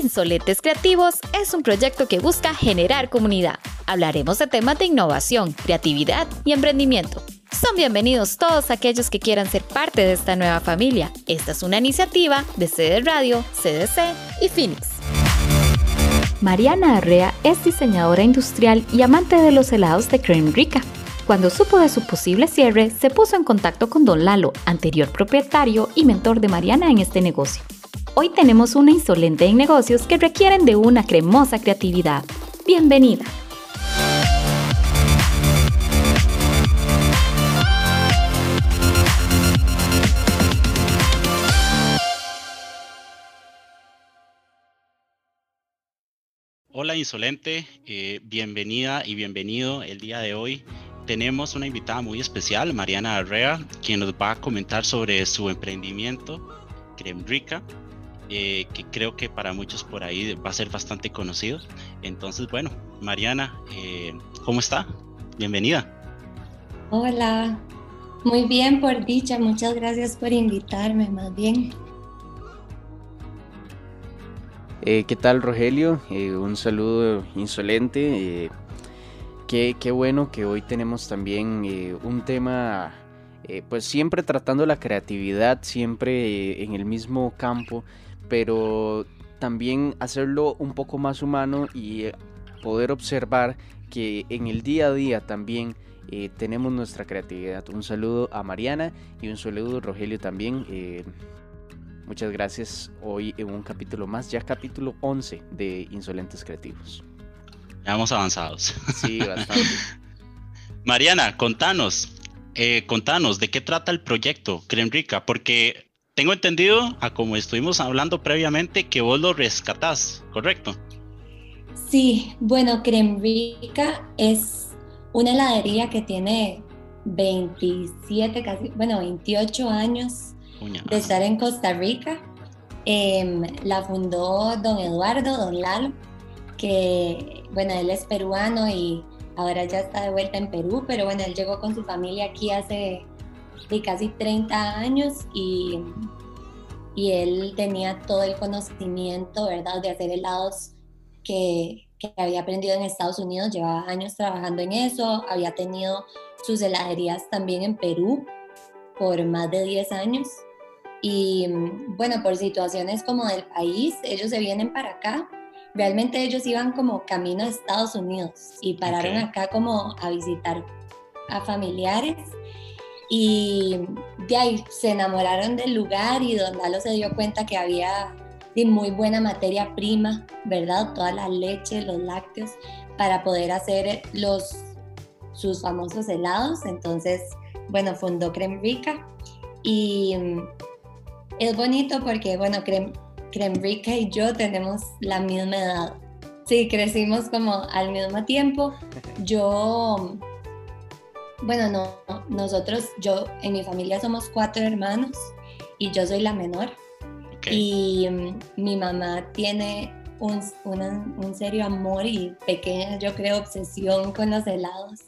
Insolentes Creativos es un proyecto que busca generar comunidad. Hablaremos de temas de innovación, creatividad y emprendimiento. Son bienvenidos todos aquellos que quieran ser parte de esta nueva familia. Esta es una iniciativa de CD Radio, CDC y Phoenix. Mariana Arrea es diseñadora industrial y amante de los helados de Creme Rica. Cuando supo de su posible cierre, se puso en contacto con Don Lalo, anterior propietario y mentor de Mariana en este negocio. Hoy tenemos una insolente en negocios que requieren de una cremosa creatividad. Bienvenida. Hola Insolente, eh, bienvenida y bienvenido el día de hoy. Tenemos una invitada muy especial, Mariana Arrea, quien nos va a comentar sobre su emprendimiento, Creme Rica, eh, que creo que para muchos por ahí va a ser bastante conocido. Entonces, bueno, Mariana, eh, ¿cómo está? Bienvenida. Hola, muy bien por dicha, muchas gracias por invitarme, más bien. Eh, ¿Qué tal Rogelio? un saludo insolente. Qué, qué, bueno que hoy tenemos también un tema, pues siempre tratando la creatividad, siempre en el mismo campo pero también hacerlo un poco más humano y eh, poder observar que en el día a día también eh, tenemos nuestra creatividad. Un saludo a Mariana y un saludo a Rogelio también. Eh, muchas gracias hoy en un capítulo más, ya capítulo 11 de Insolentes Creativos. Ya vamos avanzados. Sí, bastante. Mariana, contanos, contanos, ¿de qué trata el proyecto Creme Rica? Porque tengo entendido, a como estuvimos hablando previamente, que vos lo rescatás, ¿correcto? Sí, bueno, Cremrica es una heladería que tiene 27, casi, bueno, 28 años de estar en Costa Rica. Em, la fundó don Eduardo, don Lalo, que, bueno, él es peruano y ahora ya está de vuelta en Perú, pero bueno, él llegó con su familia aquí hace de casi 30 años y, y él tenía todo el conocimiento, ¿verdad?, de hacer helados que, que había aprendido en Estados Unidos, llevaba años trabajando en eso, había tenido sus heladerías también en Perú por más de 10 años. Y bueno, por situaciones como del país, ellos se vienen para acá. Realmente ellos iban como camino a Estados Unidos y pararon acá como a visitar a familiares y de ahí se enamoraron del lugar y Don Lalo se dio cuenta que había de muy buena materia prima, ¿verdad? Toda la leche, los lácteos, para poder hacer los, sus famosos helados. Entonces, bueno, fundó Creme Rica y mm, es bonito porque, bueno, Creme, Creme Rica y yo tenemos la misma edad. Sí, crecimos como al mismo tiempo. Yo bueno, no, nosotros, yo, en mi familia somos cuatro hermanos y yo soy la menor. Y mm, mi mamá tiene un, un, serio amor y pequeña, yo creo, obsesión con los helados.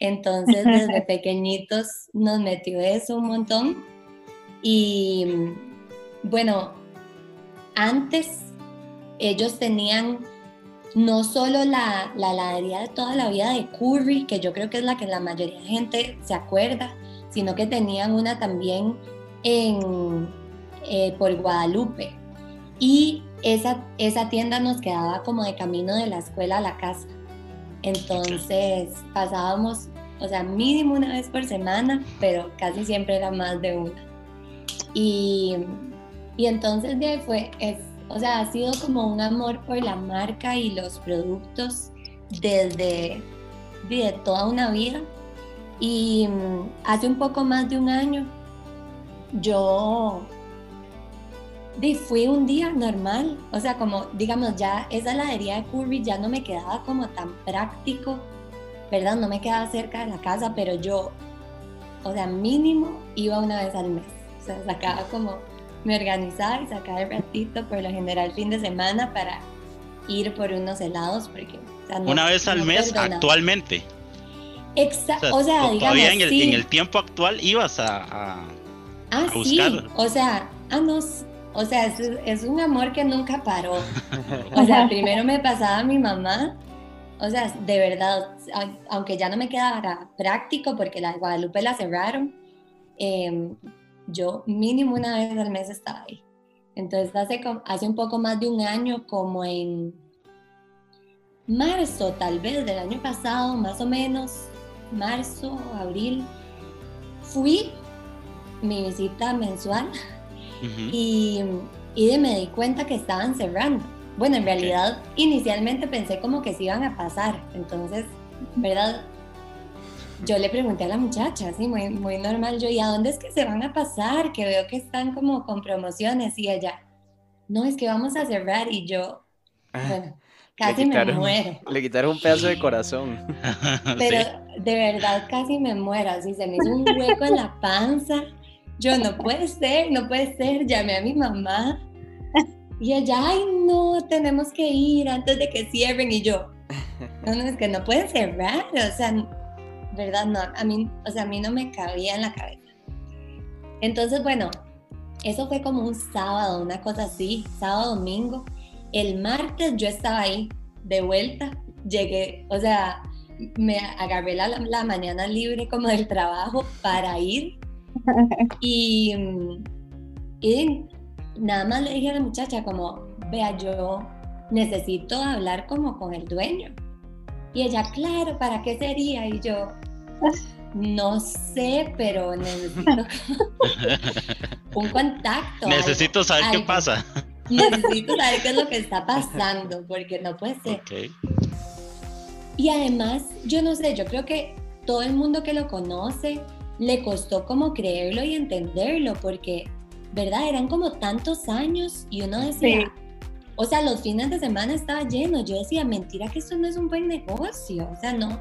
Entonces, desde pequeñitos nos metió eso un montón. Y mm, bueno, antes ellos tenían no solo la, la heladería de toda la vida de Curry, que yo creo que es la que la mayoría de gente se acuerda, sino que tenían una también en, eh, por Guadalupe. Y esa, esa tienda nos quedaba como de camino de la escuela a la casa. Entonces pasábamos, o sea, mínimo una vez por semana, pero casi siempre era más de una. Y, y entonces de fue, es, o sea, ha sido como un amor por la marca y los productos desde, desde toda una vida. Y mm, hace un poco más de un año yo fui un día normal, o sea, como digamos ya esa heladería de Curry ya no me quedaba como tan práctico, ¿verdad? No me quedaba cerca de la casa, pero yo, o sea, mínimo iba una vez al mes, o sea, sacaba como me organizaba y sacaba el ratito, por lo general fin de semana, para ir por unos helados, porque... Una vez al mes actualmente. Exacto, o sea, digamos, todavía en el, tiempo actual ibas a, a, ah, Sí. o sea, ah, no, O sea, es, es un amor que nunca paró. O sea, primero me pasaba a mi mamá o sea, de verdad, aunque ya no me quedara práctico porque la Guadalupe la cerraron, em, yo mínimo una vez al mes estaba ahí. Entonces hace, hace un poco más de un año, como en marzo tal vez del año pasado, más o menos, marzo, abril, fui mi visita mensual y, y me di cuenta que estaban cerrando. Bueno, en realidad inicialmente pensé como que se iban a pasar, entonces, ¿verdad? Yo le pregunté a la muchacha, así muy, muy normal, yo, ¿y a dónde es que se van a pasar? Que veo que están como con promociones y ella, no, es que vamos a cerrar y yo, ah, bueno, casi me muero. Le quitaron un pedazo de corazón. Pero de verdad casi me muero, así se me hizo un hueco en la panza. Yo, no puede ser, no puede ser, llamé a mi mamá y ella, ay, no, tenemos que ir antes de que cierren. Y yo, no, no, es que no pueden cerrar. O sea, ¿verdad? No, a mí, o sea, a mí no me cabía en la cabeza. Entonces, bueno, eso fue como un sábado, una cosa así, sábado, domingo. El martes yo estaba ahí, de vuelta, llegué, o sea, me agarré la, la mañana libre como del trabajo para ir. Y, y nada más le dije a la muchacha como, vea, yo necesito hablar como con el dueño. Y ella, claro, ¿para qué sería? Y yo, no sé, pero necesito un contacto. Necesito saber qué pasa. Necesito saber qué es lo que está pasando, porque no puede ser. Y además, yo no sé, yo creo que todo el mundo que lo conoce le costó como creerlo y entenderlo, porque ¿verdad? Eran como tantos años y uno decía, o sea, los fines de semana estaba lleno. Yo decía, mentira que esto no es un buen negocio. O sea, no,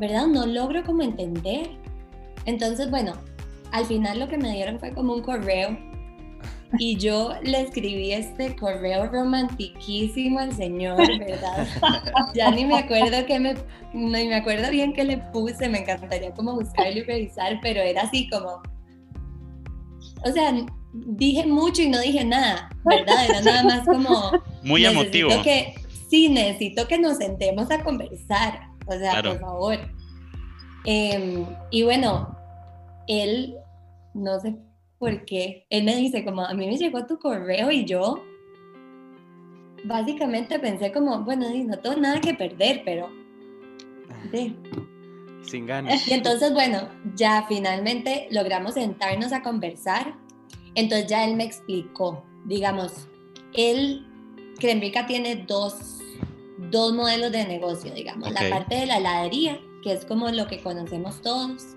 ¿verdad? No logro como entender. Entonces, bueno, al final lo que me dieron fue como un correo y yo le escribí este correo romantiquísimo al señor, ¿verdad? ya ni me acuerdo que me, ni me acuerdo bien qué le puse, me encantaría como buscarlo y revisar, pero era así como, o sea, dije mucho y no dije nada, ¿verdad? Era nada más como... Muy emotivo. Que, sí, necesito que nos sentemos a conversar, o sea, por favor. Em, y bueno, él, no sé por qué, él me dice como, a mí me llegó tu correo y yo básicamente pensé como, bueno, no tengo nada que perder, pero... Sin ganas. Y entonces, bueno, ya finalmente logramos sentarnos a conversar entonces ya él me explicó, digamos, él, Crembrica tiene dos, dos modelos de negocio, digamos, la parte de la heladería, que es como lo que conocemos todos,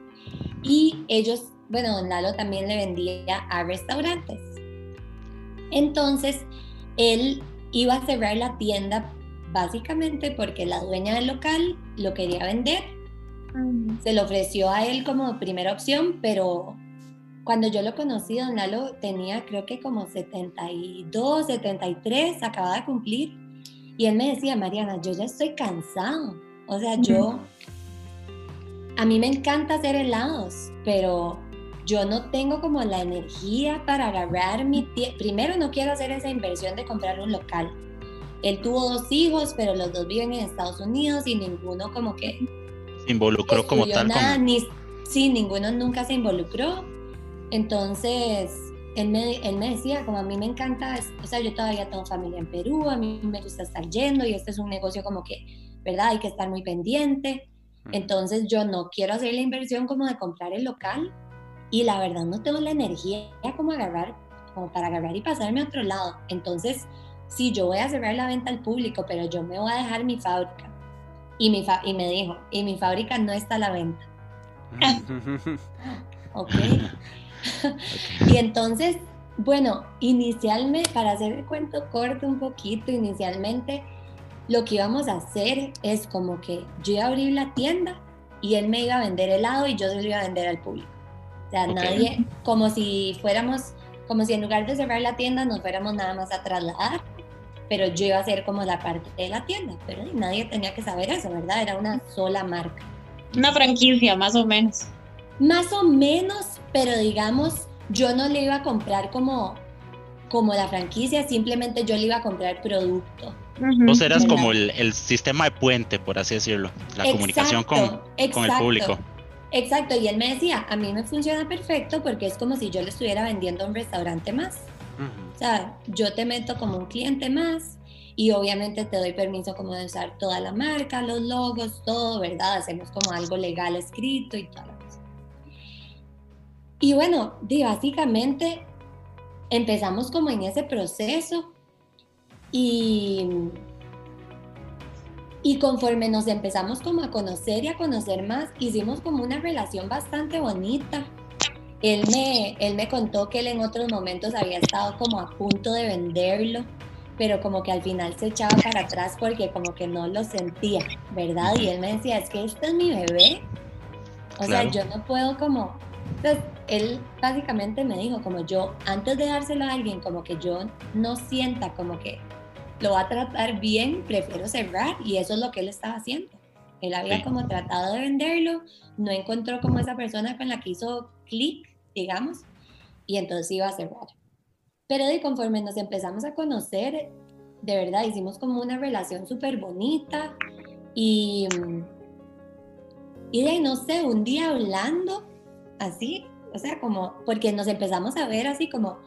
y ellos, bueno, Don Lalo también le vendía a restaurantes. Entonces, él iba a cerrar la tienda básicamente porque la dueña del local lo quería vender. Se lo ofreció a él como primera opción, pero cuando yo lo conocí, don Lalo tenía creo que como 72, 73, acababa de cumplir. Y él me decía, Mariana, yo ya estoy cansado. O sea, yo, a mí me encanta hacer helados, pero yo no tengo como la energía para agarrar mi Primero, no quiero hacer esa inversión de comprar un local. Él tuvo dos hijos, pero los dos viven en Estados Unidos y ninguno como que... Se involucró como tal. Nada, Ni, sí, ninguno nunca se involucró. Entonces, él me, él me decía, como a mí me encanta, o sea, yo todavía tengo familia en Perú, a mí me gusta estar yendo y este es un negocio como que, ¿verdad? Hay que estar muy pendiente. Entonces yo no quiero hacer la inversión como de comprar el local y la verdad no tengo la energía como agarrar, como para agarrar y pasarme a otro lado. Entonces, sí, yo voy a cerrar la venta al público, pero yo me voy a dejar mi fábrica. Y, mi y me dijo, y mi fábrica no está a la venta. ok. Y entonces, bueno, inicialmente, para hacer el cuento corto un poquito, inicialmente lo que íbamos a hacer es como que yo iba a abrir la tienda y él me iba a vender helado y yo se lo iba a vender al público. O sea, nadie, como si fuéramos, como si en lugar de cerrar la tienda nos fuéramos nada más a trasladar, pero yo iba a ser como la parte de la tienda, pero nadie tenía que saber eso, ¿verdad? Era una sola marca. Una franquicia, más o menos. Más o menos, pero digamos, yo no le iba a comprar como, como la franquicia, simplemente yo le iba a comprar producto. Vos eras como el, sistema de puente, por así decirlo, la comunicación con, con, el público. Exacto, y él me decía, a mí me funciona perfecto porque es como si yo le estuviera vendiendo a un restaurante más. O sea, yo te meto como un cliente más y obviamente te doy permiso como de usar toda la marca, los logos, todo, ¿verdad? Hacemos como algo legal escrito y cosa. Y bueno, básicamente empezamos como en ese proceso y, y conforme nos empezamos como a conocer y a conocer más, hicimos como una relación bastante bonita. Él me, él me contó que él en otros momentos había estado como a punto de venderlo, pero como que al final se echaba para atrás porque como que no lo sentía, ¿verdad? Y él me decía, es que este es mi bebé. O sea, yo no puedo como... Entonces, él básicamente me dijo, como yo, antes de dárselo a alguien, como que yo no sienta como que lo va a tratar bien, prefiero cerrar y eso es lo que él estaba haciendo. Él había como tratado de venderlo, no encontró como esa persona con la que hizo clic, digamos, y entonces iba a cerrar. Pero de conforme nos empezamos a conocer, de verdad hicimos como una relación súper bonita y, y de no sé, un día hablando así, o sea, como, porque nos empezamos a ver así como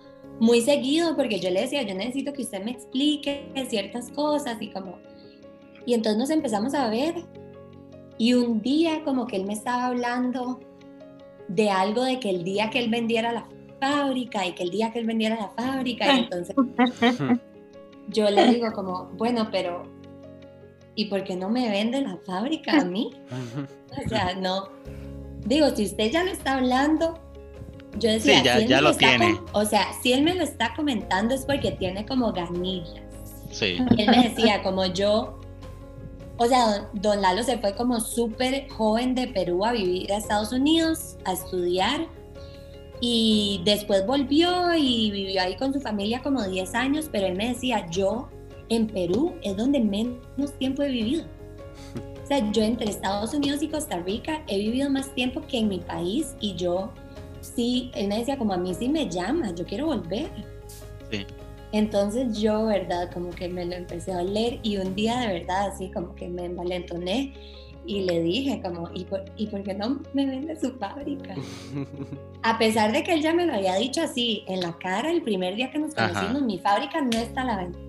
muy seguido porque yo le decía, yo necesito que usted me explique ciertas cosas y como... Y entonces nos empezamos a ver y un día como que él me estaba hablando de algo de que el día que él vendiera la fábrica y que el día que él vendiera la fábrica y entonces yo le digo como, bueno, pero ¿y por qué no me vende la fábrica a mí? O sea, no. Digo, si usted ya lo está hablando, yo decía, sí, ya, lo, tiene. o sea, si él me lo está comentando es porque tiene como ganillas. Sí. él me decía, como yo, o sea, don Lalo se fue como súper joven de Perú a vivir a Estados Unidos, a estudiar, y después volvió y vivió ahí con su familia como 10 años, pero él me decía, yo en Perú es donde menos tiempo he vivido. O sea, yo entre Estados Unidos y Costa Rica he vivido más tiempo que en mi país y yo sí, él me decía como a mí sí me llama, yo quiero volver. Sí. Entonces yo, verdad, como que me lo empecé a leer y un día de verdad así como que me envalentoné y le dije como, ¿y por, ¿y por qué no me vende su fábrica? a pesar de que él ya me lo había dicho así en la cara el primer día que nos conocimos, mi fábrica no está a la venta.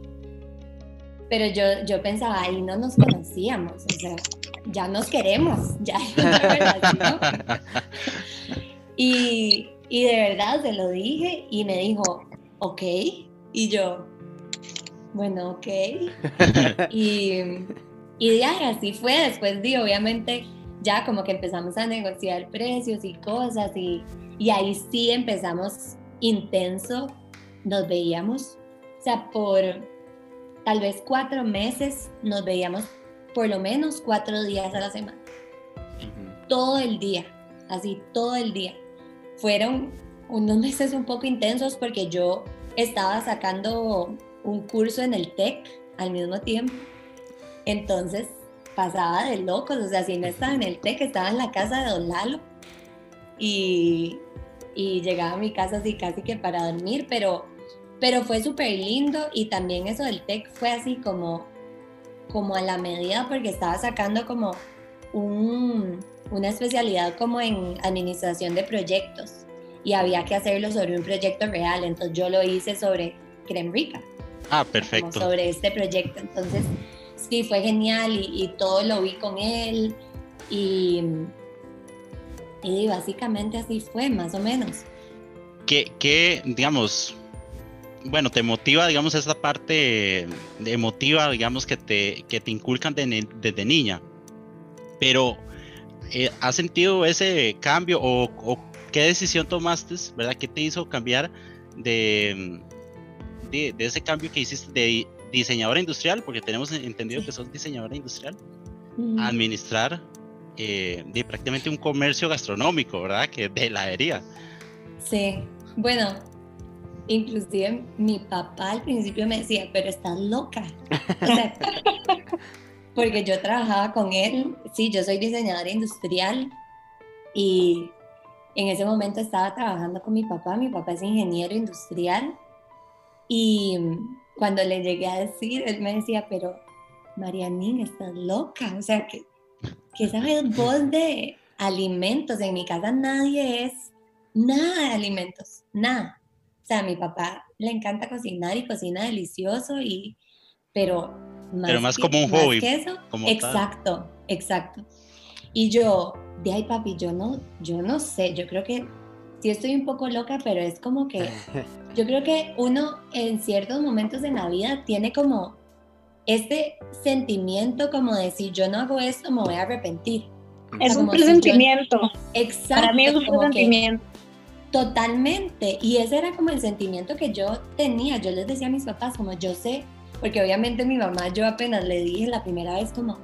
Pero yo, yo pensaba, ahí no nos conocíamos, o sea, ya nos queremos, ya hay una relación. Y, y de verdad se lo dije y me dijo, ok. Y yo, bueno, ok. y, y ya, así fue. Después de, obviamente, ya como que empezamos a negociar precios y cosas y, y ahí sí empezamos intenso. Nos veíamos, o sea, por tal vez cuatro meses nos veíamos por lo menos cuatro días a la semana. Todo el día, así todo el día fueron unos meses un poco intensos porque yo estaba sacando un curso en el TEC al mismo tiempo. Entonces pasaba de locos, o sea, si no estaba en el TEC, estaba en la casa de Don Lalo y, y llegaba a mi casa así casi que para dormir, pero, pero fue súper lindo y también eso del TEC fue así como, como a la medida porque estaba sacando como un, una especialidad como en administración de proyectos y había que hacerlo sobre un proyecto real, entonces yo lo hice sobre Creme Rica. Ah, perfecto. Sobre este proyecto, entonces sí, fue genial y, todo lo vi con él y, y básicamente así fue, más o menos. ¿Qué, qué digamos, bueno, te motiva, digamos, esa parte emotiva, digamos, que te, que te inculcan desde niña? Pero eh, ¿has sentido ese cambio o, qué decisión tomaste, verdad? ¿Qué te hizo cambiar de, de, ese cambio que hiciste de diseñadora industrial, porque tenemos entendido que sos diseñadora industrial, a administrar eh, de prácticamente un comercio gastronómico, ¿verdad? Que de heladería. Sí, bueno, inclusive mi papá al principio me decía, pero estás loca. porque yo trabajaba con él, sí, yo soy diseñadora industrial. Y en ese momento estaba trabajando con mi papá, mi papá es ingeniero industrial. Y cuando le llegué a decir, él me decía, pero Marianín, estás loca, o sea, que, que sabes vos de alimentos, en mi casa nadie es nada de alimentos, nada. O sea, a mi papá le encanta cocinar y cocina delicioso, y, pero más, pero más como un hobby. exacto, exacto. Y yo, de ahí papi, yo no, yo no sé, yo creo que sí estoy un poco loca, pero es como que yo creo que uno en ciertos momentos de la vida tiene como este sentimiento como de si yo no hago esto me voy a arrepentir. Es un presentimiento. exacto. Para mí es un presentimiento. Totalmente. Y ese era como el sentimiento que yo tenía. Yo les decía a mis papás, como yo sé, porque obviamente mi mamá, yo apenas le dije la primera vez como,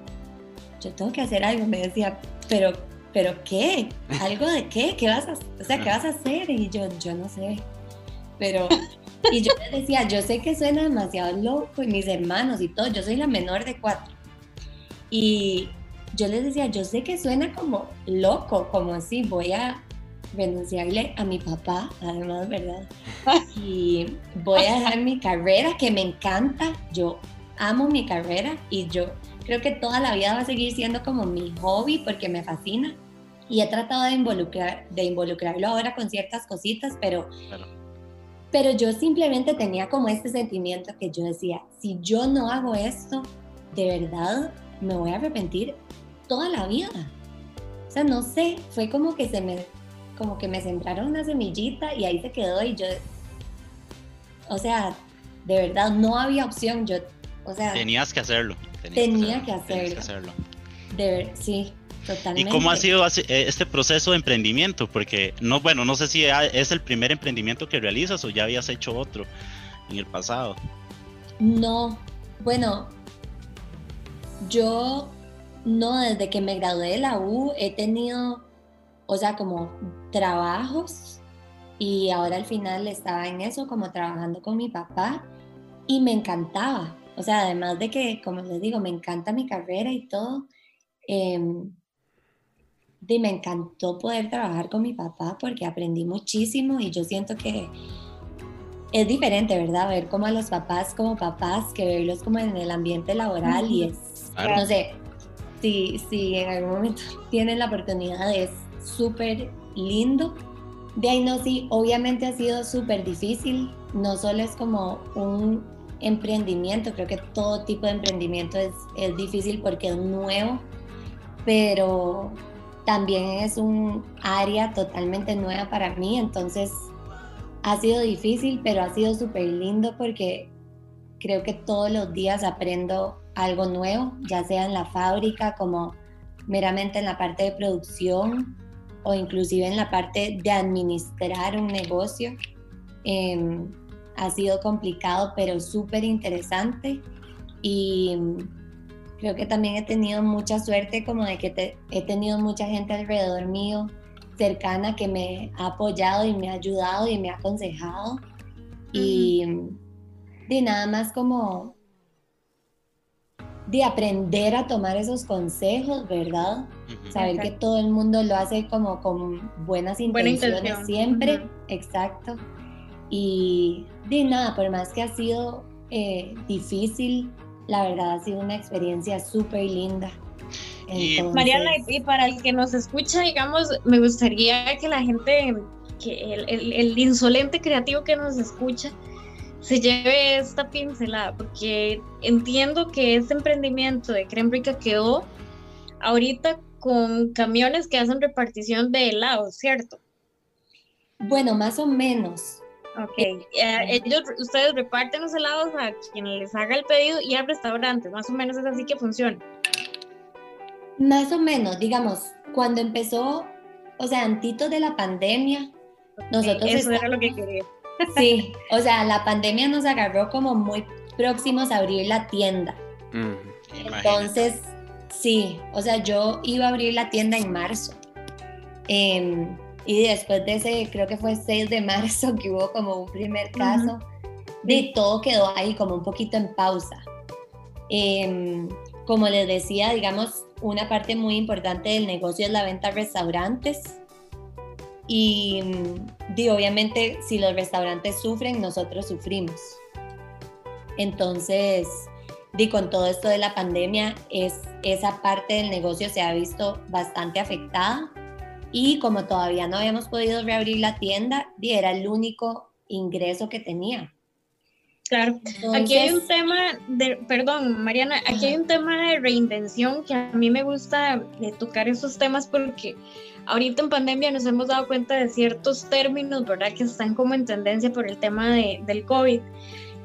yo tengo que hacer algo. Me decía, pero, pero ¿qué? ¿Algo de qué? ¿Qué vas a, o sea, ¿qué vas a hacer? Y yo, yo no sé. Pero, y yo les decía, yo sé que suena demasiado loco y mis hermanos y todo, yo soy la menor de cuatro. Y yo les decía, yo sé que suena como loco, como si voy a renunciarle a mi papá, además, ¿verdad? Y voy a dejar mi carrera, que me encanta, yo amo mi carrera y yo creo que toda la vida va a seguir siendo como mi hobby porque me fascina y he tratado de, involucrar, de involucrarlo ahora con ciertas cositas, pero, pero yo simplemente tenía como este sentimiento que yo decía, si yo no hago esto, de verdad me voy a arrepentir toda la vida. O sea, no sé, fue como que se me como que me sembraron una semillita y ahí se quedó y yo, o sea, de verdad no había opción, yo, o sea... Tenías que hacerlo. tenía que hacerlo. De ver, sí, totalmente. ¿Y cómo ha sido eh, este proceso de emprendimiento? Porque, no, bueno, no sé si es el primer emprendimiento que realizas o ya habías hecho otro en el pasado. No, bueno, yo no, desde que me gradué de la U he tenido o sea, como trabajos y ahora al final estaba en eso, como trabajando con mi papá y me encantaba. O sea, además de que, como les digo, me encanta mi carrera y todo, eh, me encantó poder trabajar con mi papá porque aprendí muchísimo y yo siento que es diferente, ¿verdad? Ver como a los papás como papás que verlos como en el ambiente laboral y es, no sé, si, si en algún momento tienen la oportunidad de súper lindo. De ahí no, sí, obviamente ha sido súper difícil. No solo es como un emprendimiento, creo que todo tipo de emprendimiento es, es difícil porque es nuevo, pero también es un área totalmente nueva para mí, entonces ha sido difícil, pero ha sido súper lindo porque creo que todos los días aprendo algo nuevo, ya sea en la fábrica como meramente en la parte de producción o inclusive en la parte de administrar un negocio. Em, ha sido complicado, pero súper interesante y creo que también he tenido mucha suerte como de que he tenido mucha gente alrededor mío cercana que me ha apoyado y me ha ayudado y me ha aconsejado y de nada más como de aprender a tomar esos consejos, ¿verdad? Saber que todo el mundo lo hace como con buenas intenciones siempre, exacto. Y de nada, por más que ha sido eh, difícil, la verdad ha sido una experiencia súper linda. Mariana, y para el que nos escucha, digamos, me gustaría que la gente, que el, el insolente creativo que nos escucha, se lleve esta pincelada, porque entiendo que este emprendimiento de Crembrica quedó ahorita con camiones que hacen repartición de helados, ¿cierto? Bueno, más o menos. Ok, eh, ellos, ustedes reparten los helados a quien les haga el pedido y al restaurante, más o menos es así que funciona. Más o menos, digamos, cuando empezó, o sea, antes de la pandemia, nosotros... Eso era lo que quería. Sí, o sea, la pandemia nos agarró como muy próximos a abrir la tienda. Entonces, sí, o sea, yo iba a abrir la tienda en marzo. Em, y después de ese, creo que fue 6 de marzo, que hubo como un primer caso, de todo quedó ahí como un poquito en pausa. Em, como les decía, digamos, una parte muy importante del negocio es la venta a restaurantes. Y, obviamente si los restaurantes sufren, nosotros sufrimos. Entonces, di con todo esto de la pandemia, es, esa parte del negocio se ha visto bastante afectada y como todavía no habíamos podido reabrir la tienda, era el único ingreso que tenía. Claro, aquí hay un tema de, perdón Mariana, aquí hay un tema de reinvención que a mí me gusta de tocar esos temas porque ahorita en pandemia nos hemos dado cuenta de ciertos términos, ¿verdad? Que están como en tendencia por el tema de, del COVID.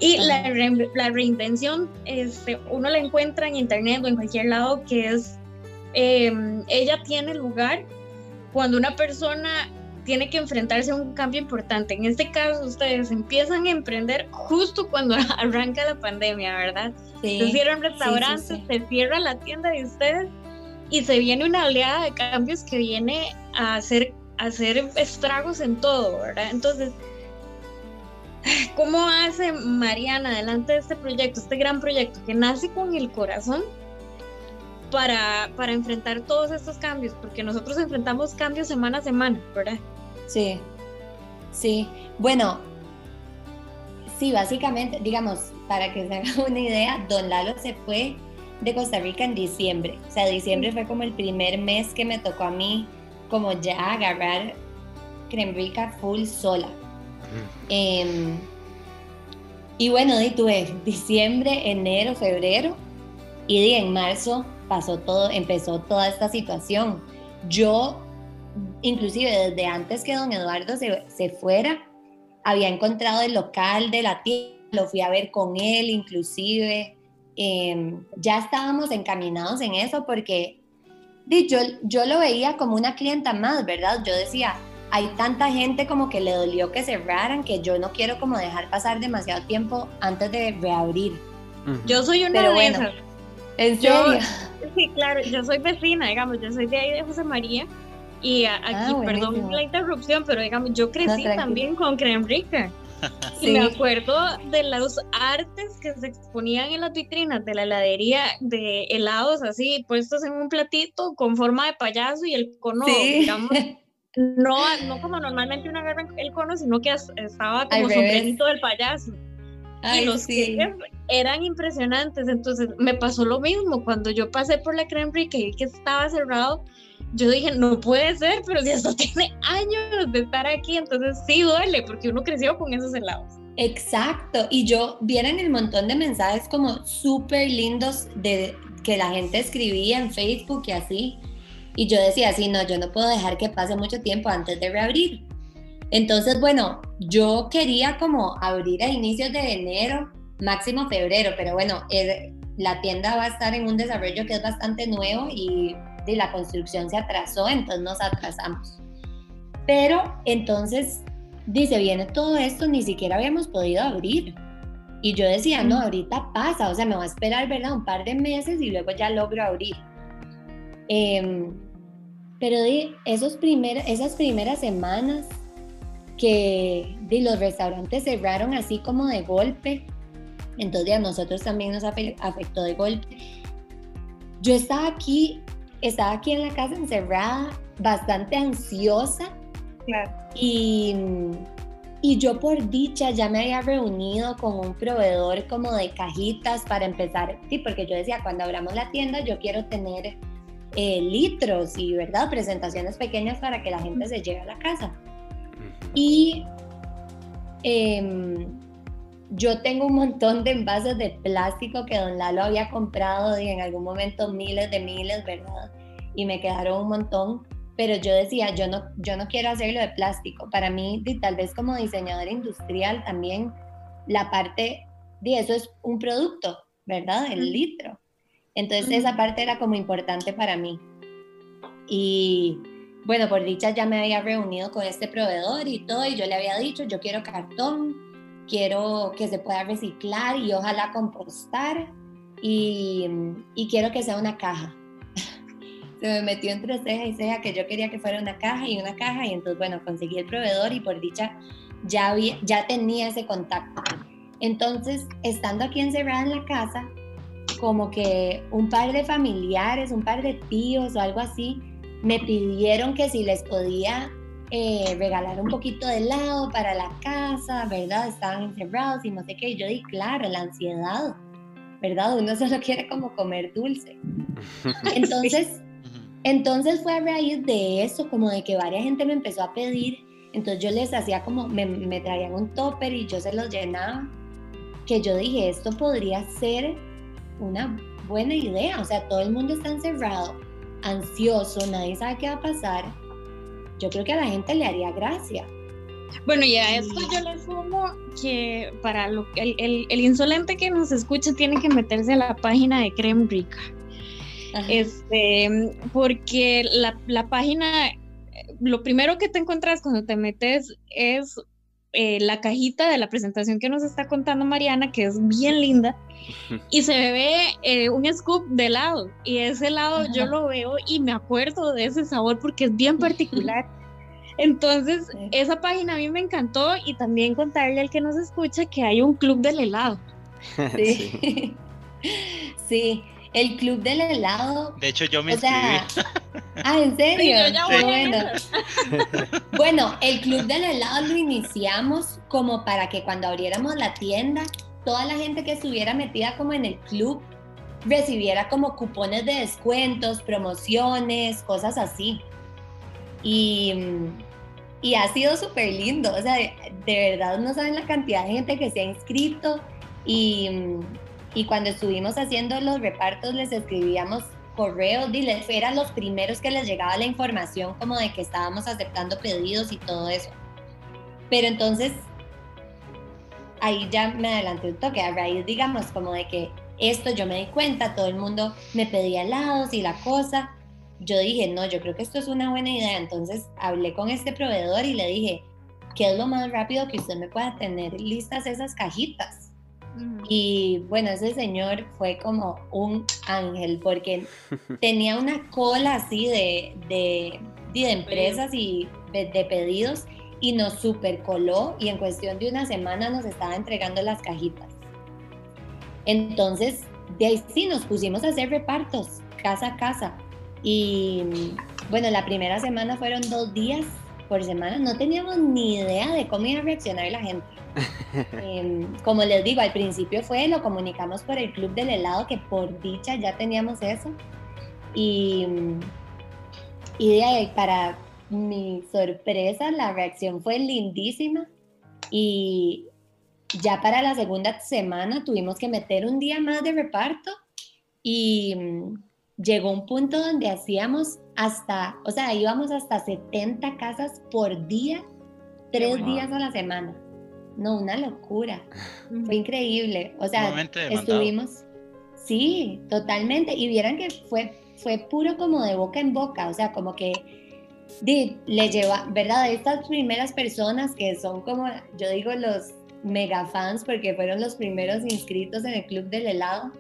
Y la, la, reinvención, este, uno la encuentra en internet o en cualquier lado, que es, em, ella tiene lugar cuando una persona tiene que enfrentarse a un cambio importante. En este caso, ustedes empiezan a emprender justo cuando arranca la pandemia, ¿verdad? se cierran restaurantes, se cierra la tienda de ustedes y se viene una oleada de cambios que viene a hacer, a hacer estragos en todo, ¿verdad? Entonces, ¿cómo hace Mariana adelante de este proyecto, este gran proyecto que nace con el corazón? Para, para enfrentar todos estos cambios, porque nosotros enfrentamos cambios semana a semana, ¿verdad? Sí, sí. Bueno, sí, básicamente, digamos, para que se haga una idea, Don Lalo se fue de Costa Rica en diciembre. O sea, diciembre fue como el primer mes que me tocó a mí como ya agarrar Crembrica full sola. Em, y bueno, di tuve diciembre, enero, febrero y di, en marzo pasó todo, empezó toda esta situación. Yo, inclusive desde antes que don Eduardo se, se fuera, había encontrado el local de la tienda, lo fui a ver con él inclusive, Em, ya estábamos encaminados en eso porque yo, yo lo veía como una clienta más, ¿verdad? Yo decía, hay tanta gente como que le dolió que cerraran que yo no quiero como dejar pasar demasiado tiempo antes de reabrir. Yo soy una de bueno, esas. ¿En serio? sí, claro, yo soy vecina, digamos, yo soy de ahí de José María. Y aquí, ah, perdón la interrupción, pero digamos, yo crecí también con Creme Rica. Y me acuerdo de los artes que se exponían en las vitrinas de la heladería de helados así puestos en un platito con forma de payaso y el cono, digamos, no, no como normalmente uno agarra el cono, sino que estaba como sombrerito del payaso. y los sí. eran impresionantes, entonces me pasó lo mismo cuando yo pasé por la creme y vi que estaba cerrado yo dije, no puede ser, pero si esto tiene años de estar aquí, entonces sí duele, porque uno creció con esos helados. Exacto, y yo vieron el montón de mensajes como súper lindos de que la gente escribía en Facebook y así, y yo decía, sí, no, yo no puedo dejar que pase mucho tiempo antes de reabrir. Entonces, bueno, yo quería como abrir a inicios de enero, máximo febrero, pero bueno, la tienda va a estar en un desarrollo que es bastante nuevo y y la construcción se atrasó, entonces nos atrasamos. Pero entonces dice, viene todo esto, ni siquiera habíamos podido abrir. Y yo decía, no, ahorita pasa, o sea, me va a esperar, ¿verdad? Un par de meses y luego ya logro abrir. Em, pero de esos primer, esas primeras semanas que de los restaurantes cerraron así como de golpe, entonces a nosotros también nos afectó de golpe. Yo estaba aquí estaba aquí en la casa encerrada, bastante ansiosa. Claro. Y, y yo por dicha ya me había reunido con un proveedor como de cajitas para empezar, sí, porque yo decía, cuando abramos la tienda yo quiero tener eh, litros y, ¿verdad? Presentaciones pequeñas para que la gente se lleve a la casa. Y em, yo tengo un montón de envases de plástico que don Lalo había comprado y en algún momento miles de miles, ¿verdad? Y me quedaron un montón, pero yo decía, yo no, yo no quiero hacerlo de plástico. Para mí, tal vez como diseñadora industrial también, la parte de eso es un producto, ¿verdad? El litro. Entonces esa parte era como importante para mí. Y bueno, por dicha ya me había reunido con este proveedor y todo, y yo le había dicho, yo quiero cartón, quiero que se pueda reciclar y ojalá compostar y, y quiero que sea una caja. se me metió entre ceja y ceja que yo quería que fuera una caja y una caja y entonces bueno, conseguí el proveedor y por dicha ya, había, ya tenía ese contacto. Entonces, estando aquí encerrada en la casa, como que un par de familiares, un par de tíos o algo así, me pidieron que si les podía eh, regalar un poquito de helado para la casa, ¿verdad? Estaban encerrados y no sé qué. Y yo dije, claro, la ansiedad, ¿verdad? Uno solo quiere como comer dulce. Entonces, entonces fue a raíz de eso, como de que varias gente me empezó a pedir. Entonces yo les hacía como, me, me traían un topper y yo se los llenaba. Que yo dije, esto podría ser una buena idea. O sea, todo el mundo está encerrado, ansioso, nadie sabe qué va a pasar yo creo que a la gente le haría gracia. Bueno, y a esto yo le sumo que para lo, el, el, el, insolente que nos escucha tiene que meterse a la página de Creme Rica. Este, porque la, la, página, lo primero que te encuentras cuando te metes es eh, la cajita de la presentación que nos está contando Mariana, que es bien linda, y se ve eh, un scoop de helado, y ese helado yo lo veo y me acuerdo de ese sabor porque es bien particular. Entonces, esa página a mí me encantó y también contarle al que nos escucha que hay un club del helado. Sí. sí. El club del helado. De hecho, yo me inscribí. Ah, ¿en serio? bueno. bueno, el club del helado lo iniciamos como para que cuando abriéramos la tienda, toda la gente que estuviera metida como en el club recibiera como cupones de descuentos, promociones, cosas así. Y, y ha sido súper lindo. O sea, de, de verdad no saben la cantidad de gente que se ha inscrito y y cuando estuvimos haciendo los repartos les escribíamos correos, les eran los primeros que les llegaba la información como de que estábamos aceptando pedidos y todo eso. Pero entonces, ahí ya me adelanté un toque, a raíz, digamos, como de que esto yo me di cuenta, todo el mundo me pedía helados y la cosa. Yo dije, no, yo creo que esto es una buena idea. Entonces hablé con este proveedor y le dije, ¿qué es lo más rápido que usted me pueda tener listas esas cajitas? Y bueno, ese señor fue como un ángel porque tenía una cola así de, de, de empresas y de, pedidos y nos super coló y en cuestión de una semana nos estaba entregando las cajitas. Entonces, de ahí sí nos pusimos a hacer repartos casa a casa. Y bueno, la primera semana fueron dos días por semana. No teníamos ni idea de cómo iba a reaccionar la gente. Em, como les digo, al principio fue, lo comunicamos por el Club del Helado, que por dicha ya teníamos eso. Y, y de ahí, para mi sorpresa, la reacción fue lindísima. Y ya para la segunda semana tuvimos que meter un día más de reparto y llegó un punto donde hacíamos hasta, o sea, íbamos hasta 70 casas por día, tres días a la semana. No, una locura. Fue increíble. O sea, estuvimos. Sí, totalmente. Y vieran que fue, fue puro como de boca en boca. O sea, como que le lleva, ¿verdad? Estas primeras personas que son como, yo digo, los mega fans, porque fueron los primeros inscritos en el Club del Helado.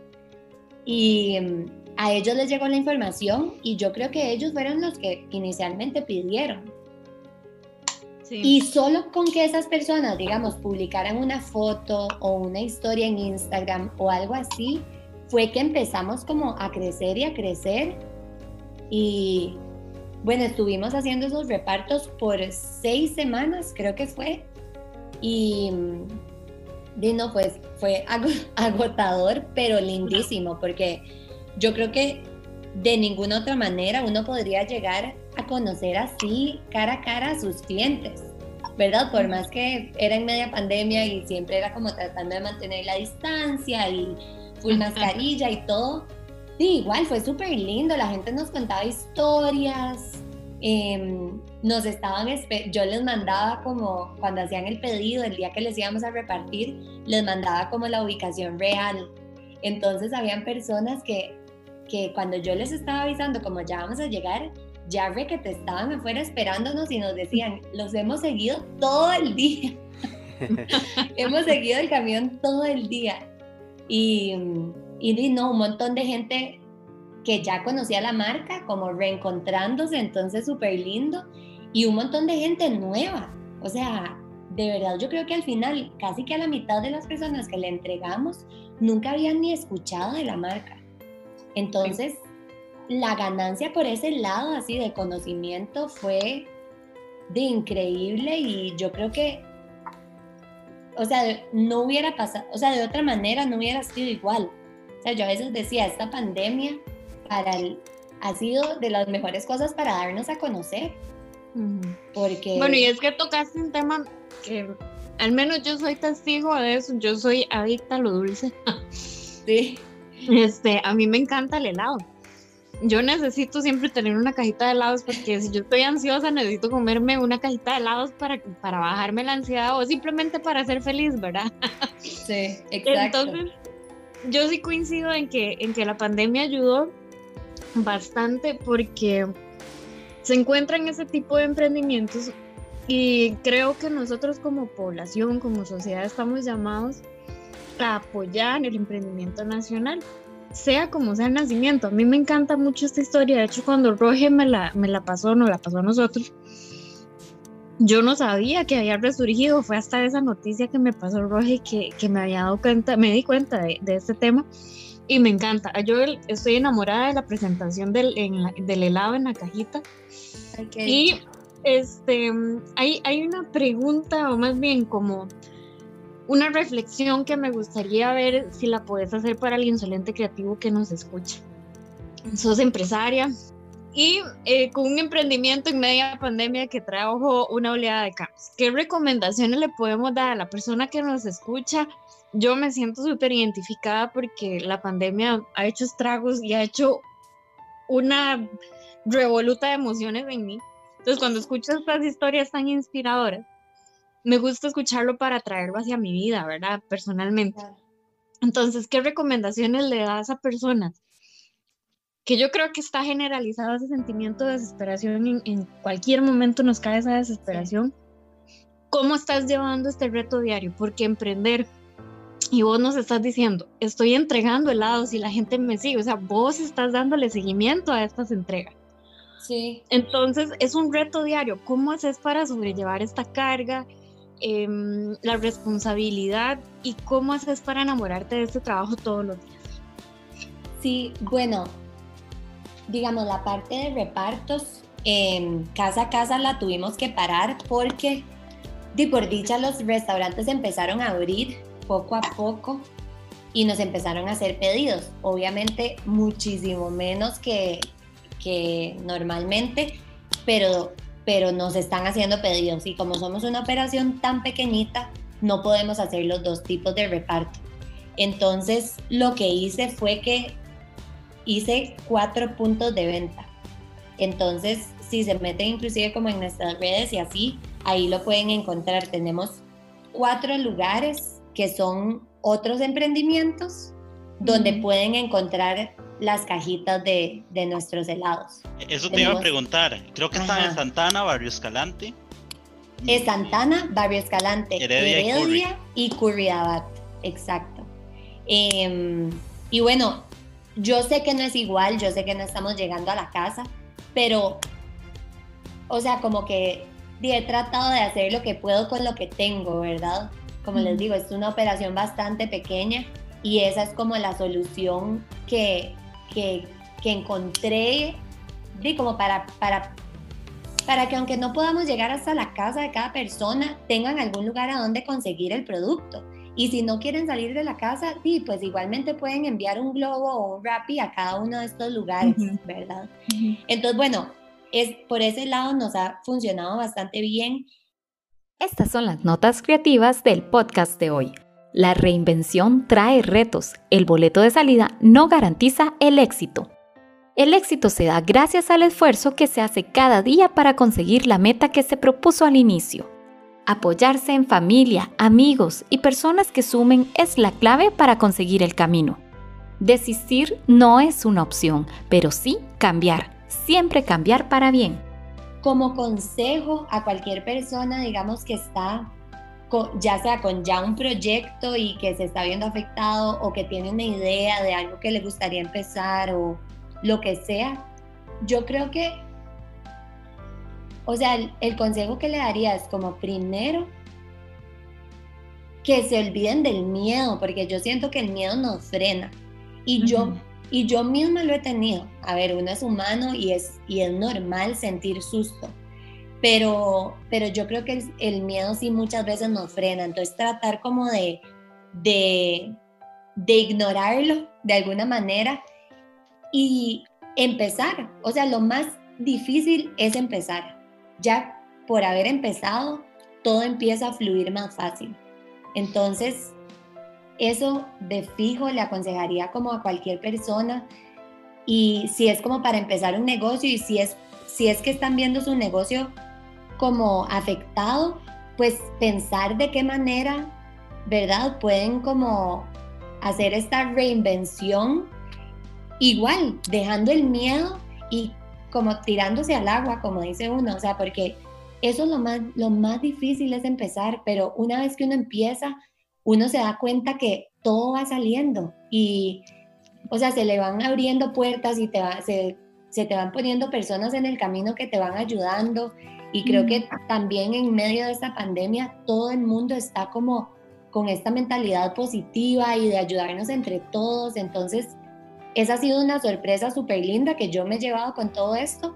Y mm, a ellos les llegó la información y yo creo que ellos fueron los que inicialmente pidieron. Y solo con que esas personas, digamos, publicaran una foto o una historia en Instagram o algo así, fue que empezamos como a crecer y a crecer. Y bueno, estuvimos haciendo esos repartos por seis semanas, creo que fue. Y, y no, pues fue agotador, pero lindísimo, porque yo creo que de ninguna otra manera uno podría llegar a conocer así cara a cara a sus clientes, ¿verdad? Por más que era en media pandemia y siempre era como tratando de mantener la distancia y full mascarilla y todo. Sí, igual fue súper lindo, la gente nos contaba historias, em, nos estaban, yo les mandaba como cuando hacían el pedido, el día que les íbamos a repartir, les mandaba como la ubicación real. Entonces habían personas que, que cuando yo les estaba avisando como ya vamos a llegar, ya ve que te estaban afuera esperándonos y nos decían, los hemos seguido todo el día. hemos seguido el camión todo el día. Y, y no, un montón de gente que ya conocía la marca, como reencontrándose, entonces súper lindo. Y un montón de gente nueva. O sea, de verdad yo creo que al final, casi que a la mitad de las personas que le entregamos, nunca habían ni escuchado de la marca. Entonces, la ganancia por ese lado así de conocimiento fue de increíble y yo creo que, o sea, no hubiera pasado, o sea, de otra manera no hubiera sido igual. O sea, yo a veces decía, esta pandemia para ha sido de las mejores cosas para darnos a conocer. Porque... Bueno, y es que tocaste un tema que al menos yo soy testigo de eso, yo soy adicta a lo dulce. Sí. Este, a mí me encanta el helado. Yo necesito siempre tener una cajita de helados porque si yo estoy ansiosa necesito comerme una cajita de helados para, para bajarme la ansiedad o simplemente para ser feliz, ¿verdad? Sí, exacto. Entonces, yo sí coincido en que, en que la pandemia ayudó bastante porque se encuentran ese tipo de emprendimientos y creo que nosotros como población, como sociedad, estamos llamados a apoyar el emprendimiento nacional, sea como sea el nacimiento. A mí me encanta mucho esta historia. De hecho, cuando Roge me la, me la pasó, nos la pasó a nosotros, yo no sabía que había resurgido. Fue hasta esa noticia que me pasó Roge que, que me había dado cuenta, me di cuenta de, de este tema y me encanta. Yo estoy enamorada de la presentación del, del helado en la cajita. Y este, hay, hay una pregunta, o más bien como una reflexión que me gustaría ver si la puedes hacer para el insolente creativo que nos escucha. Sos empresaria y eh, con un emprendimiento en media pandemia que trajo una oleada de cambios. ¿Qué recomendaciones le podemos dar a la persona que nos escucha yo me siento súper identificada porque la pandemia ha hecho estragos y ha hecho una revoluta de emociones en mí. Entonces, cuando escucho estas historias tan inspiradoras, me gusta escucharlo para traerlo hacia mi vida, ¿verdad? Personalmente. Entonces, ¿qué recomendaciones le das a personas? Que yo creo que está generalizado ese sentimiento de desesperación, en, en cualquier momento nos cae esa desesperación. ¿Cómo estás llevando este reto diario? Porque emprender y vos nos estás diciendo, estoy entregando helados y la gente me sigue, o sea, vos estás dándole seguimiento a estas entregas. Sí. Entonces, es un reto diario. ¿Cómo haces para sobrellevar esta carga, em, la responsabilidad y cómo haces para enamorarte de este trabajo todos los días? Sí, bueno, digamos, la parte de repartos, em, casa a casa la tuvimos que parar porque, de por dicha, los restaurantes empezaron a abrir poco a poco y nos empezaron a hacer pedidos. Obviamente muchísimo menos que, que normalmente, pero, pero nos están haciendo pedidos y como somos una operación tan pequeñita, no podemos hacer los dos tipos de reparto. Entonces lo que hice fue que hice cuatro puntos de venta. Entonces, si se meten inclusive como en nuestras redes y así, ahí lo pueden encontrar. Tenemos cuatro lugares que son otros emprendimientos donde pueden encontrar las cajitas de, de, nuestros helados. Eso te iba a preguntar. Creo que está en Santana, Barrio Escalante. Es Santana, Barrio Escalante, Heredia, y, Curry. Exacto. Em, y bueno, yo sé que no es igual, yo sé que no estamos llegando a la casa, pero, o sea, como que he tratado de hacer lo que puedo con lo que tengo, ¿verdad? Como les digo, es una operación bastante pequeña y esa es como la solución que, que, que encontré de como para, para, para que aunque no podamos llegar hasta la casa de cada persona, tengan algún lugar a donde conseguir el producto. Y si no quieren salir de la casa, sí, pues igualmente pueden enviar un globo o un Rappi a cada uno de estos lugares, ¿verdad? Entonces, bueno, es, por ese lado nos ha funcionado bastante bien estas son las notas creativas del podcast de hoy. La reinvención trae retos. El boleto de salida no garantiza el éxito. El éxito se da gracias al esfuerzo que se hace cada día para conseguir la meta que se propuso al inicio. Apoyarse en familia, amigos y personas que sumen es la clave para conseguir el camino. Desistir no es una opción, pero sí cambiar, siempre cambiar para bien como consejo a cualquier persona, digamos, que está, ya sea con ya un proyecto y que se está viendo afectado o que tiene una idea de algo que le gustaría empezar o lo que sea, yo creo que, o sea, el, consejo que le daría es como primero que se olviden del miedo, porque yo siento que el miedo nos frena. Y yo y yo misma lo he tenido. A ver, uno es humano y es, y es normal sentir susto. pero, pero yo creo que el, miedo sí muchas veces nos frena, entonces tratar como de, de, de ignorarlo de alguna manera y empezar, o sea, lo más difícil es empezar. Ya por haber empezado, todo empieza a fluir más fácil. Entonces, eso de fijo le aconsejaría como a cualquier persona y si es como para empezar un negocio y si es, si es que están viendo su negocio como afectado, pues pensar de qué manera, ¿verdad? Pueden como hacer esta reinvención igual, dejando el miedo y como tirándose al agua, como dice uno, o sea, porque eso es lo más, lo más difícil es empezar, pero una vez que uno empieza, uno se da cuenta que todo va saliendo y, o sea, se le van abriendo puertas y te va, se, se te van poniendo personas en el camino que te van ayudando. Y creo que también en medio de esta pandemia todo el mundo está como con esta mentalidad positiva y de ayudarnos entre todos, entonces esa ha sido una sorpresa súper linda que yo me he llevado con todo esto.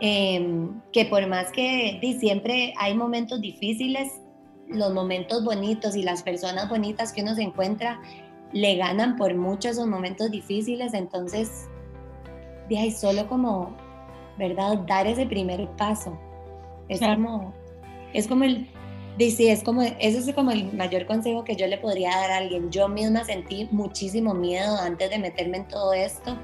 Em, que por más que siempre hay momentos difíciles, los momentos bonitos y las personas bonitas que uno se encuentra le ganan por mucho esos momentos difíciles, entonces, de ahí solo como, ¿verdad? Dar ese primer paso. Es como, es como el, dice, es como, ese es como el mayor consejo que yo le podría dar a alguien. Yo misma sentí muchísimo miedo antes de meterme en todo esto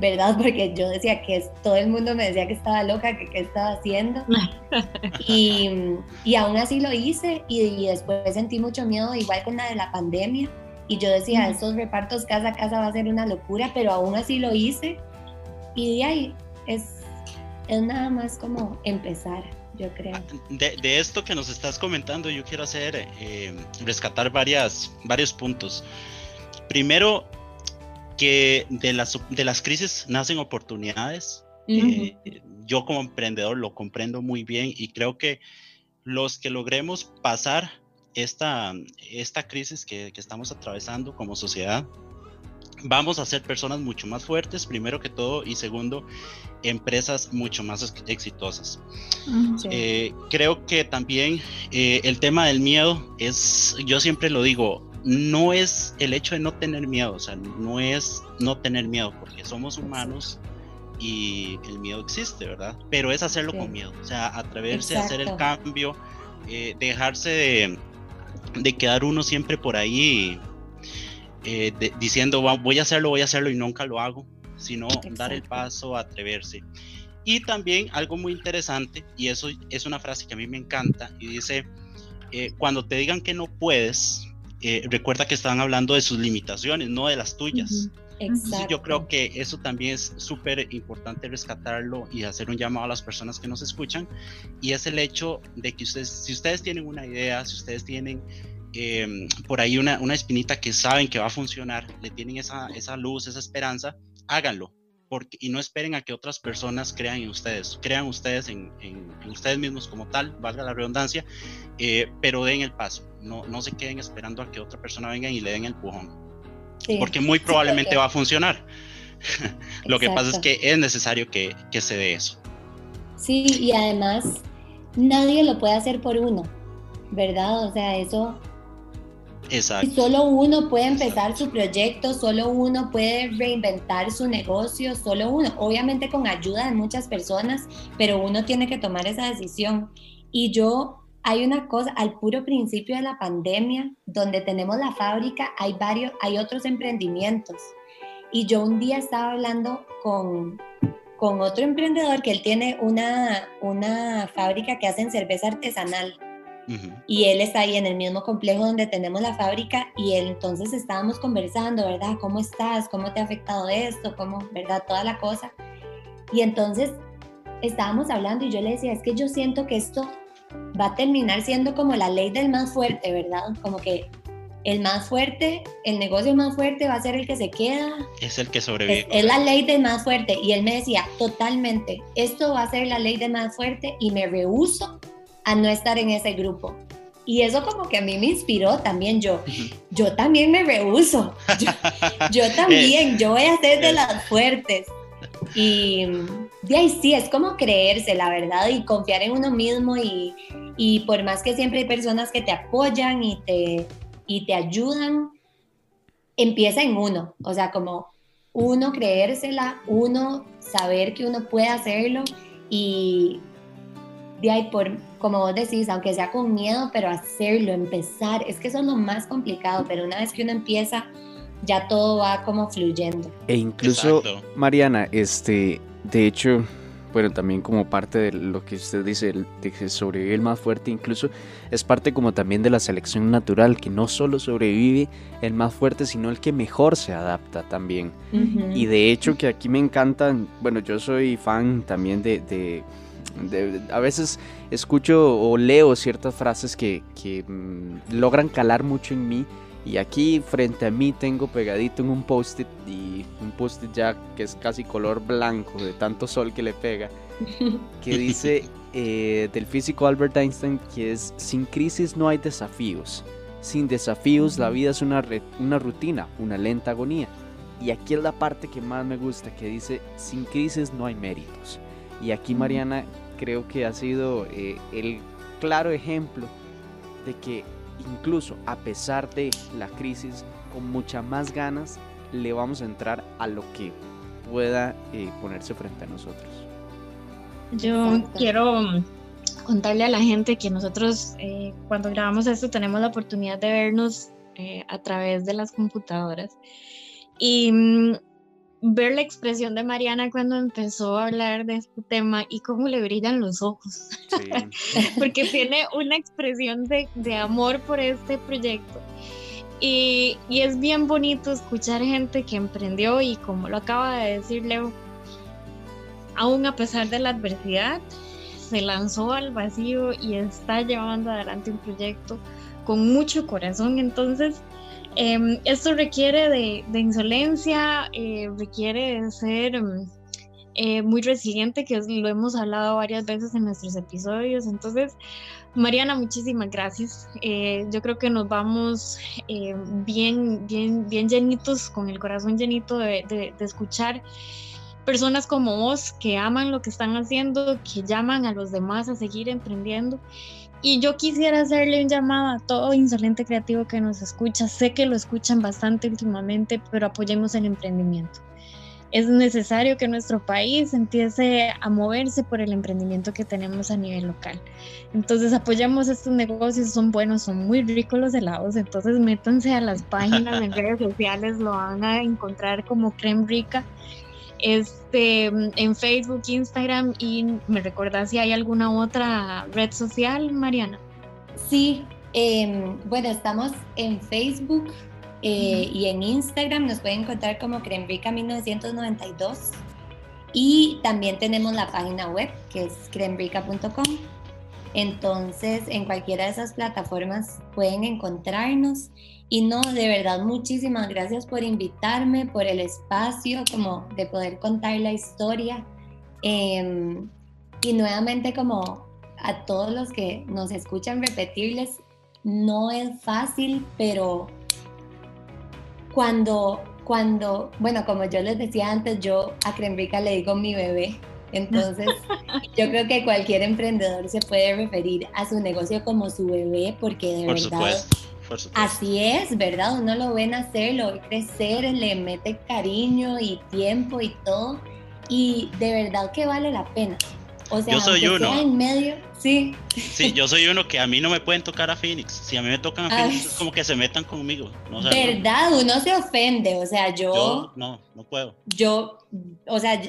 ¿verdad? Porque yo decía que todo el mundo me decía que estaba loca, que qué estaba haciendo. y, y, aún así lo hice y, después sentí mucho miedo, igual con la de la pandemia. Y yo decía, estos repartos casa a casa va a ser una locura, pero aún así lo hice. Y de ahí es, es nada más como empezar, yo creo. De, de esto que nos estás comentando, yo quiero hacer, eh, rescatar varias, varios puntos. Primero, que de las, de las crisis nacen oportunidades. Eh, yo como emprendedor lo comprendo muy bien y creo que los que logremos pasar esta, esta crisis que, que estamos atravesando como sociedad, vamos a ser personas mucho más fuertes, primero que todo, y segundo, empresas mucho más exitosas. Eh, creo que también eh, el tema del miedo es, yo siempre lo digo, no es el hecho de no tener miedo, o sea, no es no tener miedo, porque somos humanos y el miedo existe, ¿verdad? Pero es hacerlo con miedo, o sea, atreverse a hacer el cambio, eh, dejarse de, quedar uno siempre por ahí eh, diciendo voy a hacerlo, voy a hacerlo y nunca lo hago, sino dar el paso, atreverse. Y también algo muy interesante, y eso es una frase que a mí me encanta, y dice, eh, cuando te digan que no puedes, eh, recuerda que estaban hablando de sus limitaciones, no de las tuyas. yo creo que eso también es súper importante rescatarlo y hacer un llamado a las personas que nos escuchan. Y es el hecho de que ustedes, si ustedes tienen una idea, si ustedes tienen em, por ahí una, una, espinita que saben que va a funcionar, le tienen esa, esa luz, esa esperanza, háganlo porque, y no esperen a que otras personas crean en ustedes, crean ustedes en, en, ustedes mismos como tal, valga la redundancia, eh, pero den el paso, no, no se queden esperando a que otra persona venga y le den el pujón, porque muy probablemente va a funcionar. Lo que pasa es que es necesario que, que se dé eso. Sí, y además nadie lo puede hacer por uno, ¿verdad? O sea, eso Exacto. Y solo uno puede empezar su proyecto, solo uno puede reinventar su negocio, solo uno, obviamente con ayuda de muchas personas, pero uno tiene que tomar esa decisión. Y yo, hay una cosa, al puro principio de la pandemia, donde tenemos la fábrica, hay varios, hay otros emprendimientos. Y yo un día estaba hablando con, con otro emprendedor que él tiene una, una fábrica que hacen cerveza artesanal y él está ahí en el mismo complejo donde tenemos la fábrica y él entonces estábamos conversando, ¿verdad? ¿Cómo estás? ¿Cómo te ha afectado esto? ¿Cómo, verdad? Toda la cosa. Y entonces estábamos hablando y yo le decía, es que yo siento que esto va a terminar siendo como la ley del más fuerte, ¿verdad? Como que el más fuerte, el negocio más fuerte va a ser el que se queda. Es el que sobrevive. Es, es, la ley del más fuerte. Y él me decía, totalmente, esto va a ser la ley del más fuerte y me rehuso a no estar en ese grupo. Y eso como que a mí me inspiró también yo. Yo también me rehuso. Yo, también, yo voy a ser de las fuertes. Y de ahí sí, es como creerse, la verdad, y confiar en uno mismo y, y por más que siempre hay personas que te apoyan y te, y te ayudan, empieza en uno, o sea, como uno creérsela, uno saber que uno puede hacerlo y de ahí por, como vos decís, aunque sea con miedo, pero hacerlo, empezar, es que eso es lo más complicado, pero una vez que uno empieza, ya todo va como fluyendo. E incluso, Mariana, este, de hecho, bueno, también como parte de lo que usted dice, de que sobrevive el más fuerte, incluso es parte como también de la selección natural, que no solo sobrevive el más fuerte, sino el que mejor se adapta también. Y de hecho que aquí me encantan, bueno, yo soy fan también de, a veces escucho o leo ciertas frases que, mm, logran calar mucho en mí. Y aquí frente a mí tengo pegadito en un post-it y un post-it ya que es casi color blanco de tanto sol que le pega, que dice eh, del físico Albert Einstein que es sin crisis no hay desafíos, sin desafíos la vida es una, una rutina, una lenta agonía. Y aquí es la parte que más me gusta, que dice sin crisis no hay méritos. Y aquí Mariana creo que ha sido eh, el claro ejemplo de que incluso a pesar de la crisis, con muchas más ganas, le vamos a entrar a lo que pueda eh, ponerse frente a nosotros. Yo quiero mm, contarle a la gente que nosotros eh, cuando grabamos esto tenemos la oportunidad de vernos a través de las computadoras y mm, ver la expresión de Mariana cuando empezó a hablar de este tema y cómo le brillan los ojos, porque tiene una expresión de, de, amor por este proyecto. Y, y, es bien bonito escuchar gente que emprendió y como lo acaba de decir Leo, aún a pesar de la adversidad, se lanzó al vacío y está llevando adelante un proyecto con mucho corazón. Entonces, Em, esto requiere de, insolencia, eh, requiere de ser em, eh, muy resiliente, que lo hemos hablado varias veces en nuestros episodios. Entonces, Mariana, muchísimas gracias. Eh, yo creo que nos vamos bien, bien, bien llenitos, con el corazón llenito de escuchar personas como vos que aman lo que están haciendo, que llaman a los demás a seguir emprendiendo y yo quisiera hacerle un llamado a todo insolente creativo que nos escucha. Sé que lo escuchan bastante últimamente, pero apoyemos el emprendimiento. Es necesario que nuestro país empiece a moverse por el emprendimiento que tenemos a nivel local. Entonces apoyemos estos negocios, son buenos, son muy ricos los helados. Entonces métanse a las páginas en redes sociales, lo van a encontrar como Creme Rica este, en Facebook, Instagram y me recuerda si hay alguna otra red social, Mariana. Sí, em, bueno, estamos en Facebook eh, y en Instagram, nos pueden encontrar como Crembrica 1992 y también tenemos la página web que es crembrica.com. Entonces, en cualquiera de esas plataformas pueden encontrarnos y no, de verdad, muchísimas gracias por invitarme, por el espacio, como de poder contar la historia. Em, y nuevamente, como a todos los que nos escuchan, repetirles, no es fácil, pero cuando, cuando, bueno, como yo les decía antes, yo a Crembrica le digo mi bebé. Entonces, yo creo que cualquier emprendedor se puede referir a su negocio como su bebé, porque de verdad. Así es, ¿verdad? Uno lo ve nacer, lo ve crecer, le mete cariño y tiempo y todo. Y de verdad que vale la pena. O sea, yo soy uno. en medio, sí. Sí, yo soy uno que a mí no me pueden tocar a Phoenix. Si a mí me tocan a Phoenix es como que se metan conmigo. ¿Verdad? Uno se ofende. O sea, yo, yo. No, no puedo. Yo, o sea,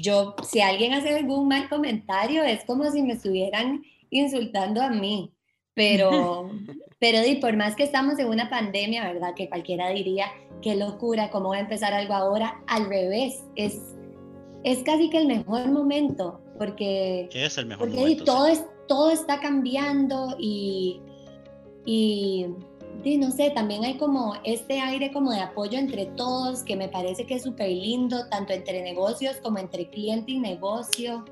yo, si alguien hace algún mal comentario, es como si me estuvieran insultando a mí. Pero, pero y por más que estamos en una pandemia, ¿verdad? Que cualquiera diría, qué locura, cómo va a empezar algo ahora. Al revés, es, es casi que el mejor momento, porque, ¿Qué es el mejor porque momento? Todo, es, todo está cambiando y, y, y, no sé, también hay como este aire como de apoyo entre todos, que me parece que es súper lindo, tanto entre negocios como entre cliente y negocio.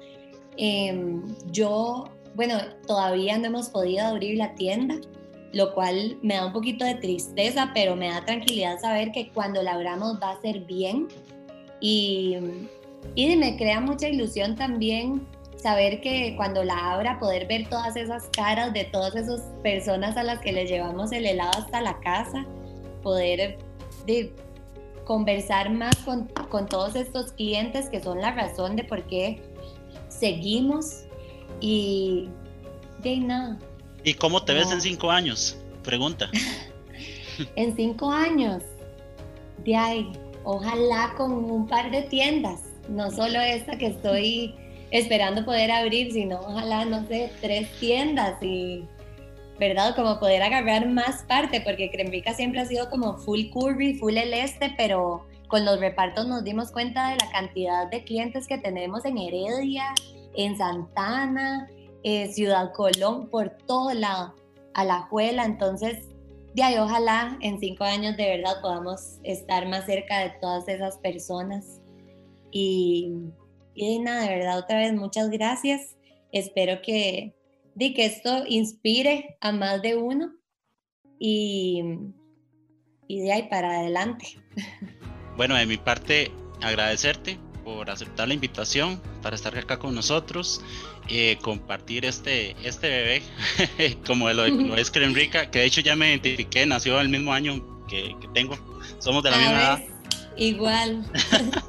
Eh, yo bueno, todavía no hemos podido abrir la tienda, lo cual me da un poquito de tristeza, pero me da tranquilidad saber que cuando la abramos va a ser bien. Y, y me crea mucha ilusión también saber que cuando la abra poder ver todas esas caras de todas esas personas a las que les llevamos el helado hasta la casa, poder de, conversar más con, con todos estos clientes que son la razón de por qué seguimos y de nada. ¿Y cómo te ves en cinco años? Pregunta. en cinco años, de ahí, ojalá con un par de tiendas, no solo esta que estoy esperando poder abrir, sino ojalá, no sé, tres tiendas y, ¿verdad? Como poder agarrar más parte, porque Crembica siempre ha sido como full curvy, full el este, pero con los repartos nos dimos cuenta de la cantidad de clientes que tenemos en Heredia, en Santana, Ciudad Colón, por todo la Juela. Entonces, de ahí ojalá en cinco años de verdad podamos estar más cerca de todas esas personas. Y, y nada, de verdad, otra vez muchas gracias. Espero que, de que esto inspire a más de uno y, y de ahí para adelante. Bueno, de mi parte, agradecerte por aceptar la invitación para estar acá con nosotros, eh, compartir este, este bebé, como lo, lo es Rica, que de hecho ya me identifiqué, nació el mismo año que, tengo, somos de la misma edad. Igual.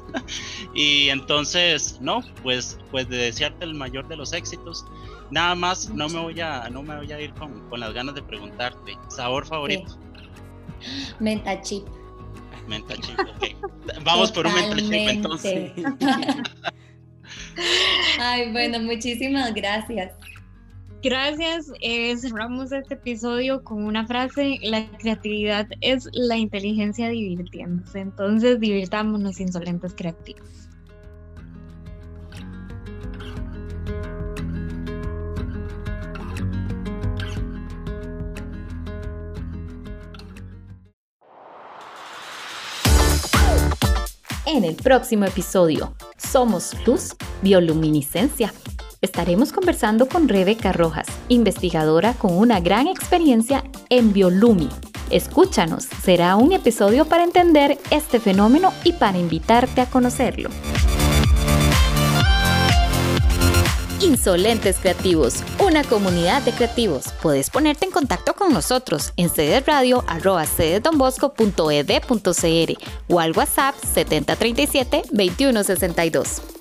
y entonces, no, pues, pues de desearte el mayor de los éxitos. Nada más, no me voy a, no me voy a ir con, con las ganas de preguntarte, ¿sabor favorito? Menta chip. Menta chip, Vamos por un menta chip entonces. Ay, bueno, muchísimas gracias. Gracias. Eh, cerramos este episodio con una frase, la creatividad es la inteligencia divirtiéndose. Entonces, divirtámonos insolentes creativos. En el próximo episodio, Somos Luz, Bioluminiscencia. Estaremos conversando con Rebeca Rojas, investigadora con una gran experiencia en Biolumi. Escúchanos, será un episodio para entender este fenómeno y para invitarte a conocerlo. Insolentes Creativos, una comunidad de creativos. Puedes ponerte en contacto con nosotros en cdesradio.cdesdonbosco.ed.cr o al WhatsApp 7037 2162.